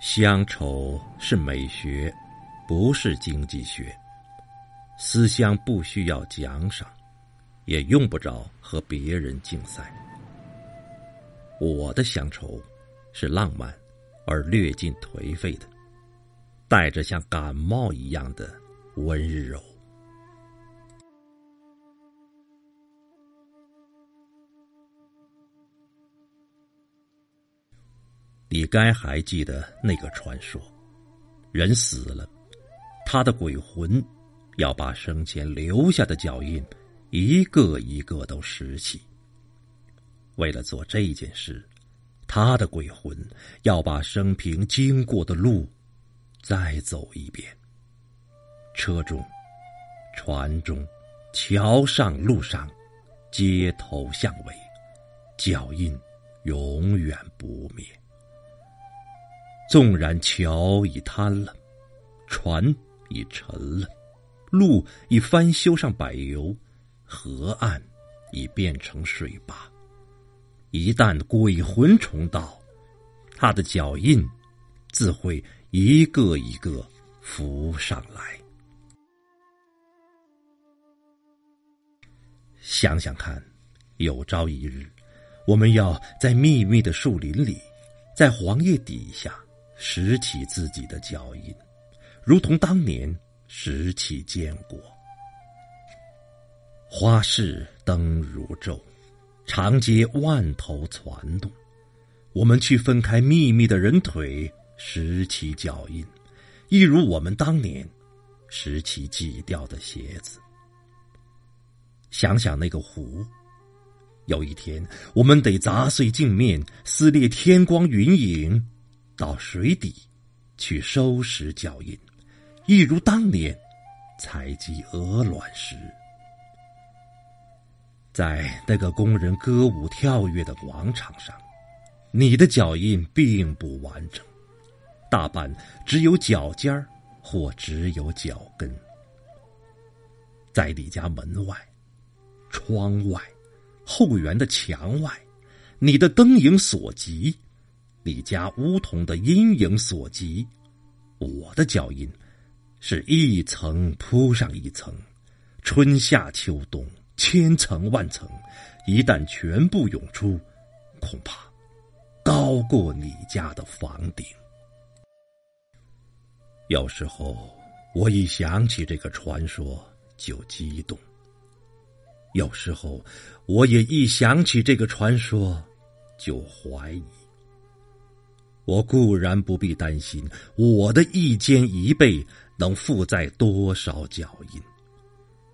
乡愁是美学，不是经济学。思乡不需要奖赏，也用不着和别人竞赛。我的乡愁是浪漫而略尽颓废的，带着像感冒一样的温柔。你该还记得那个传说：人死了，他的鬼魂。要把生前留下的脚印，一个一个都拾起。为了做这件事，他的鬼魂要把生平经过的路再走一遍。车中、船中、桥上、路上、街头巷尾，脚印永远不灭。纵然桥已瘫了，船已沉了。路已翻修上柏油，河岸已变成水坝。一旦鬼魂重到，他的脚印自会一个一个浮上来。想想看，有朝一日，我们要在密密的树林里，在黄叶底下拾起自己的脚印，如同当年。拾起坚果，花市灯如昼，长街万头攒动。我们去分开密密的人腿，拾起脚印，一如我们当年拾起挤掉的鞋子。想想那个湖，有一天我们得砸碎镜面，撕裂天光云影，到水底去收拾脚印。一如当年采集鹅卵石，在那个工人歌舞跳跃的广场上，你的脚印并不完整，大半只有脚尖儿或只有脚跟。在你家门外、窗外、后园的墙外，你的灯影所及，你家梧桐的阴影所及，我的脚印。是一层铺上一层，春夏秋冬，千层万层，一旦全部涌出，恐怕高过你家的房顶。有时候，我一想起这个传说就激动；有时候，我也一想起这个传说就怀疑。我固然不必担心我的一肩一背。能负载多少脚印？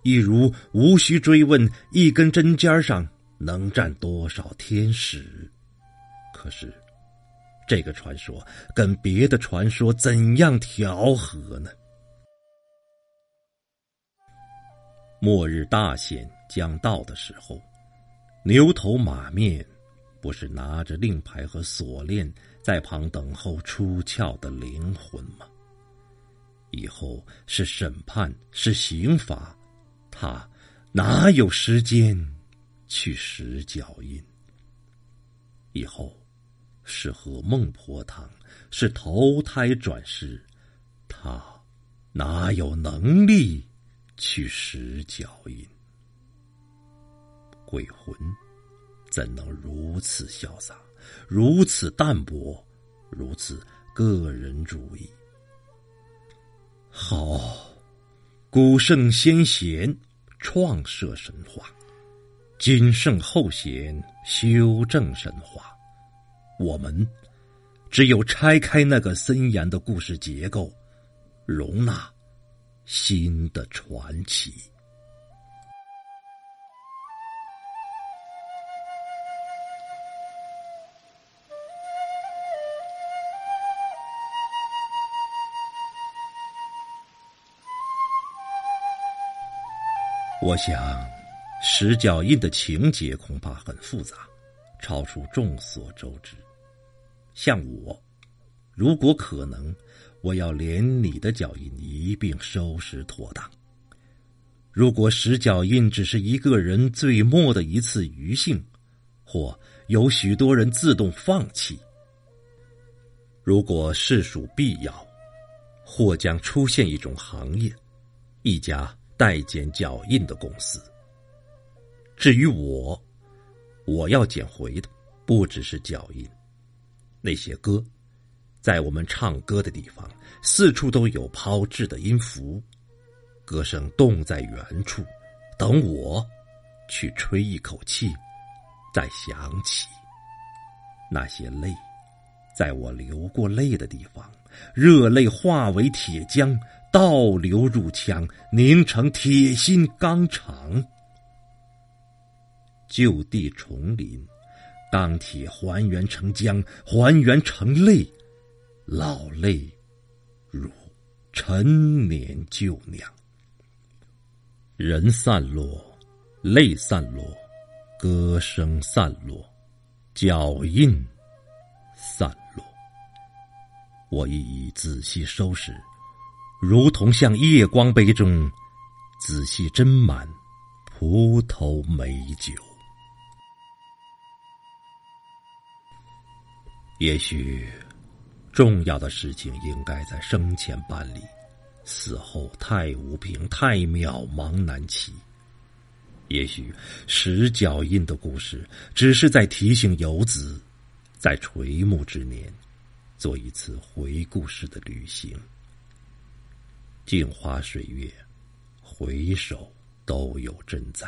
一如无需追问一根针尖上能站多少天使。可是，这个传说跟别的传说怎样调和呢？末日大限将到的时候，牛头马面不是拿着令牌和锁链在旁等候出窍的灵魂吗？以后是审判，是刑罚，他哪有时间去拾脚印？以后是喝孟婆汤，是投胎转世，他哪有能力去拾脚印？鬼魂怎能如此潇洒，如此淡泊，如此个人主义？好，古圣先贤创设神话，今圣后贤修正神话。我们只有拆开那个森严的故事结构，容纳新的传奇。我想，石脚印的情节恐怕很复杂，超出众所周知。像我，如果可能，我要连你的脚印一并收拾妥当。如果石脚印只是一个人最末的一次余兴，或有许多人自动放弃，如果事属必要，或将出现一种行业，一家代剪脚印的公司。至于我，我要捡回的不只是脚印，那些歌，在我们唱歌的地方，四处都有抛掷的音符，歌声冻在原处，等我去吹一口气，再响起那些泪。在我流过泪的地方，热泪化为铁浆，倒流入腔，凝成铁心钢肠。就地重临，钢铁还原成浆，还原成泪，老泪如陈年旧酿。人散落，泪散落，歌声散落，脚印散落。我一一仔细收拾，如同向夜光杯中仔细斟满葡萄美酒。也许重要的事情应该在生前办理，死后太无凭，太渺茫难期。也许石脚印的故事，只是在提醒游子，在垂暮之年。做一次回顾式的旅行，镜花水月，回首都有真在。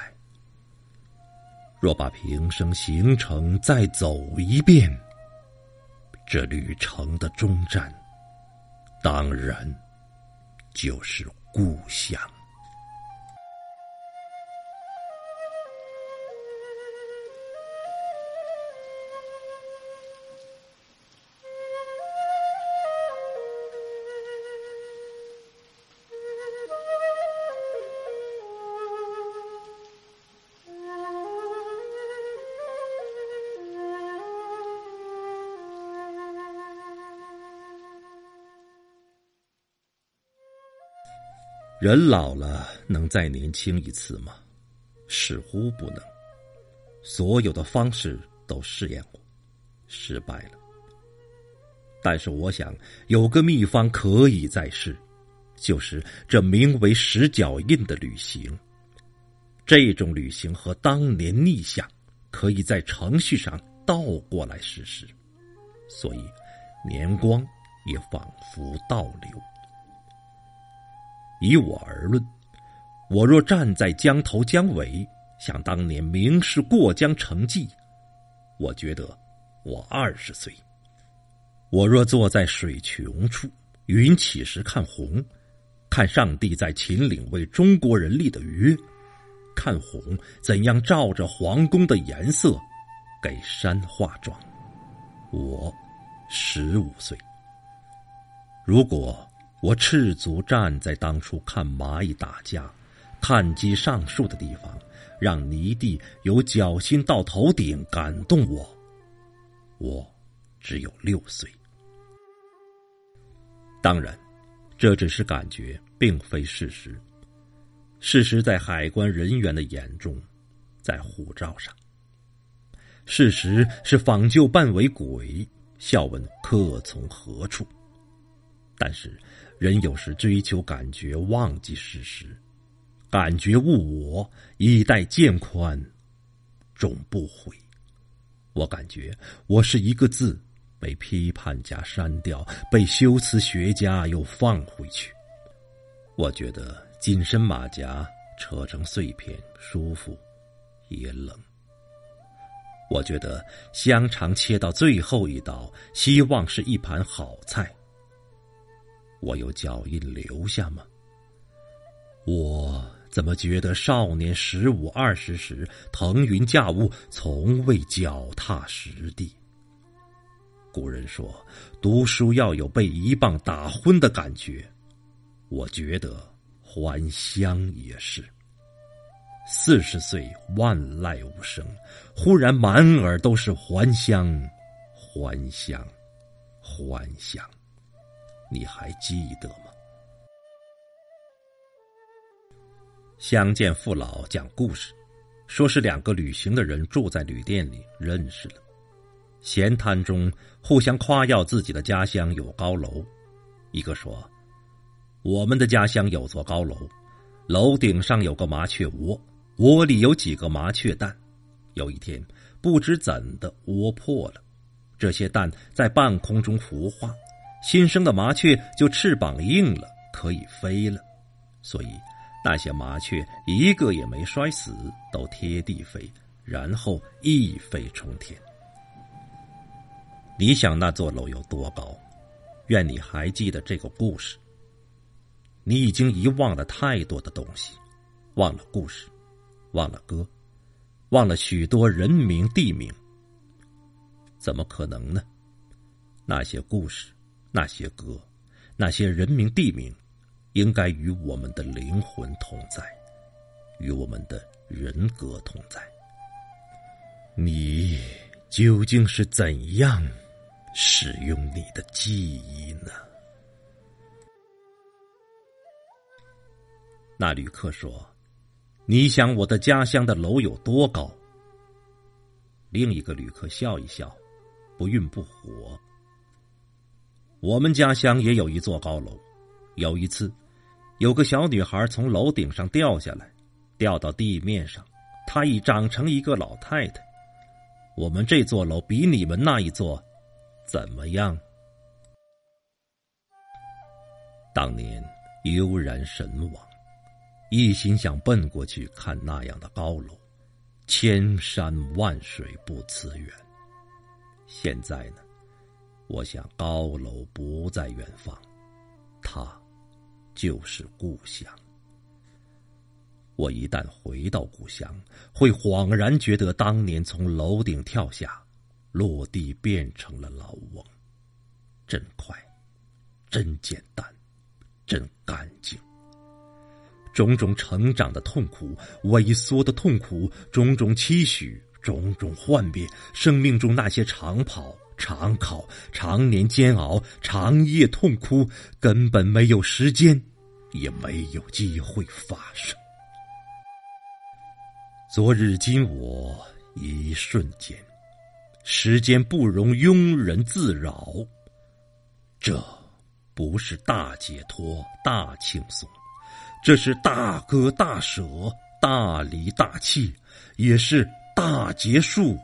若把平生行程再走一遍，这旅程的终站，当然就是故乡。人老了能再年轻一次吗？似乎不能。所有的方式都试验过，失败了。但是我想有个秘方可以再试，就是这名为“十脚印”的旅行。这种旅行和当年逆向，可以在程序上倒过来实施，所以年光也仿佛倒流。以我而论，我若站在江头江尾，想当年明示过江成绩，我觉得我二十岁；我若坐在水穷处，云起时看红，看上帝在秦岭为中国人立的约，看红怎样照着皇宫的颜色给山化妆，我十五岁。如果。我赤足站在当初看蚂蚁打架、看鸡上树的地方，让泥地由脚心到头顶感动我。我只有六岁。当然，这只是感觉，并非事实。事实在海关人员的眼中，在护照上。事实是仿旧扮为鬼，笑问客从何处。但是。人有时追求感觉，忘记事实。感觉误我，以待渐宽，终不悔。我感觉我是一个字，被批判家删掉，被修辞学家又放回去。我觉得紧身马甲扯成碎片，舒服也冷。我觉得香肠切到最后一刀，希望是一盘好菜。我有脚印留下吗？我怎么觉得少年十五二十时腾云驾雾，从未脚踏实地？古人说，读书要有被一棒打昏的感觉。我觉得还乡也是。四十岁万籁无声，忽然满耳都是还乡，还乡，还乡。你还记得吗？相见父老讲故事，说是两个旅行的人住在旅店里认识了。闲谈中互相夸耀自己的家乡有高楼。一个说：“我们的家乡有座高楼，楼顶上有个麻雀窝，窝里有几个麻雀蛋。有一天，不知怎的，窝破了，这些蛋在半空中孵化，新生的麻雀就翅膀硬了，可以飞了。所以。”那些麻雀一个也没摔死，都贴地飞，然后一飞冲天。你想那座楼有多高？愿你还记得这个故事。你已经遗忘了太多的东西，忘了故事，忘了歌，忘了许多人名地名。怎么可能呢？那些故事，那些歌，那些人名地名。应该与我们的灵魂同在，与我们的人格同在。你究竟是怎样使用你的记忆呢？那旅客说：“你想我的家乡的楼有多高？”另一个旅客笑一笑，不愠不火。我们家乡也有一座高楼，有一次。有个小女孩从楼顶上掉下来，掉到地面上，她已长成一个老太太。我们这座楼比你们那一座怎么样？当年悠然神往，一心想奔过去看那样的高楼，千山万水不辞远。现在呢，我想高楼不在远方，它。就是故乡。我一旦回到故乡，会恍然觉得当年从楼顶跳下，落地变成了老翁，真快，真简单，真干净。种种成长的痛苦，萎缩的痛苦，种种期许，种种幻变，生命中那些长跑。常考，常年煎熬，长夜痛哭，根本没有时间，也没有机会发生。昨日今我一瞬间，时间不容庸人自扰。这不是大解脱、大轻松，这是大割大舍、大离大弃，也是大结束、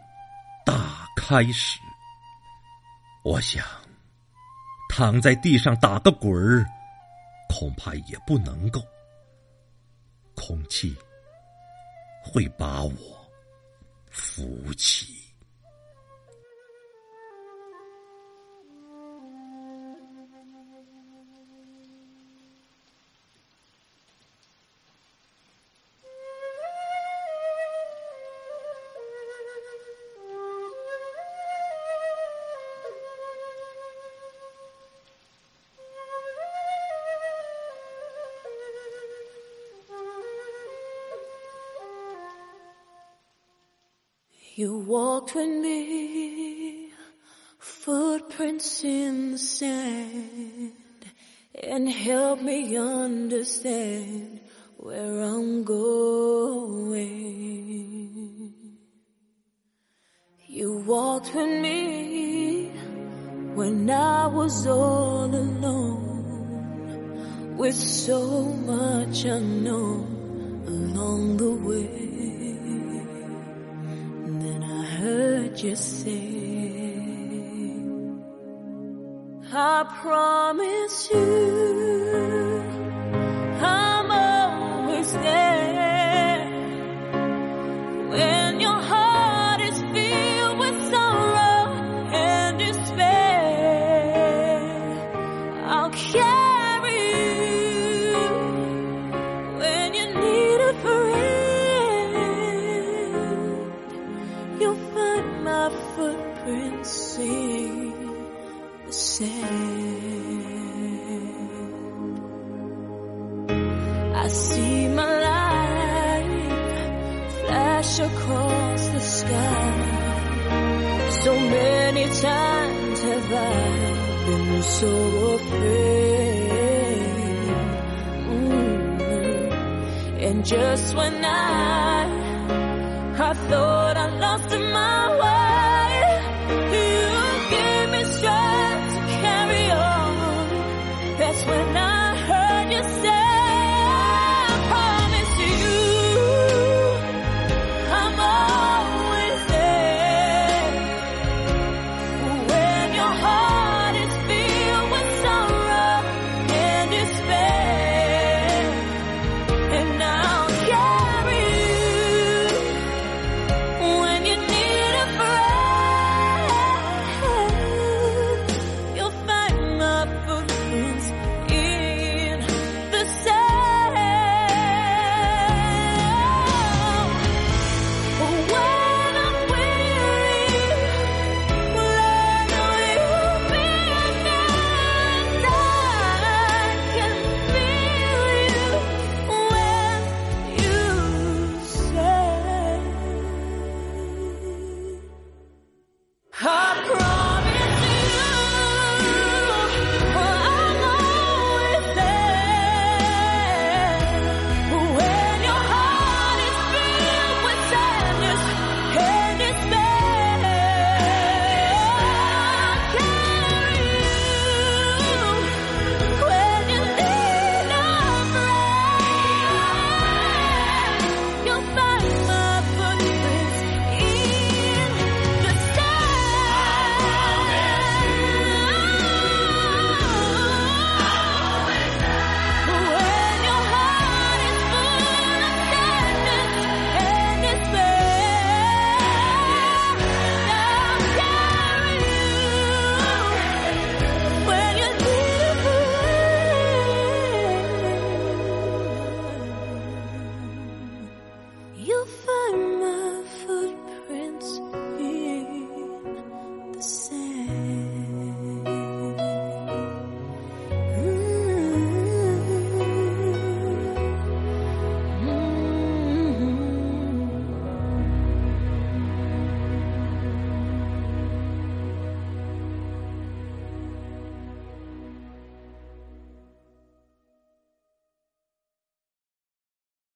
大开始。我想，躺在地上打个滚儿，恐怕也不能够。空气会把我扶起。You walked with me, footprints in the sand, and helped me understand where I'm going. You walked with me when I was all alone, with so much unknown along the way. Just say. I promise you. I see my life flash across the sky. So many times have I been so afraid. Mm-hmm. And just when I, I thought I lost my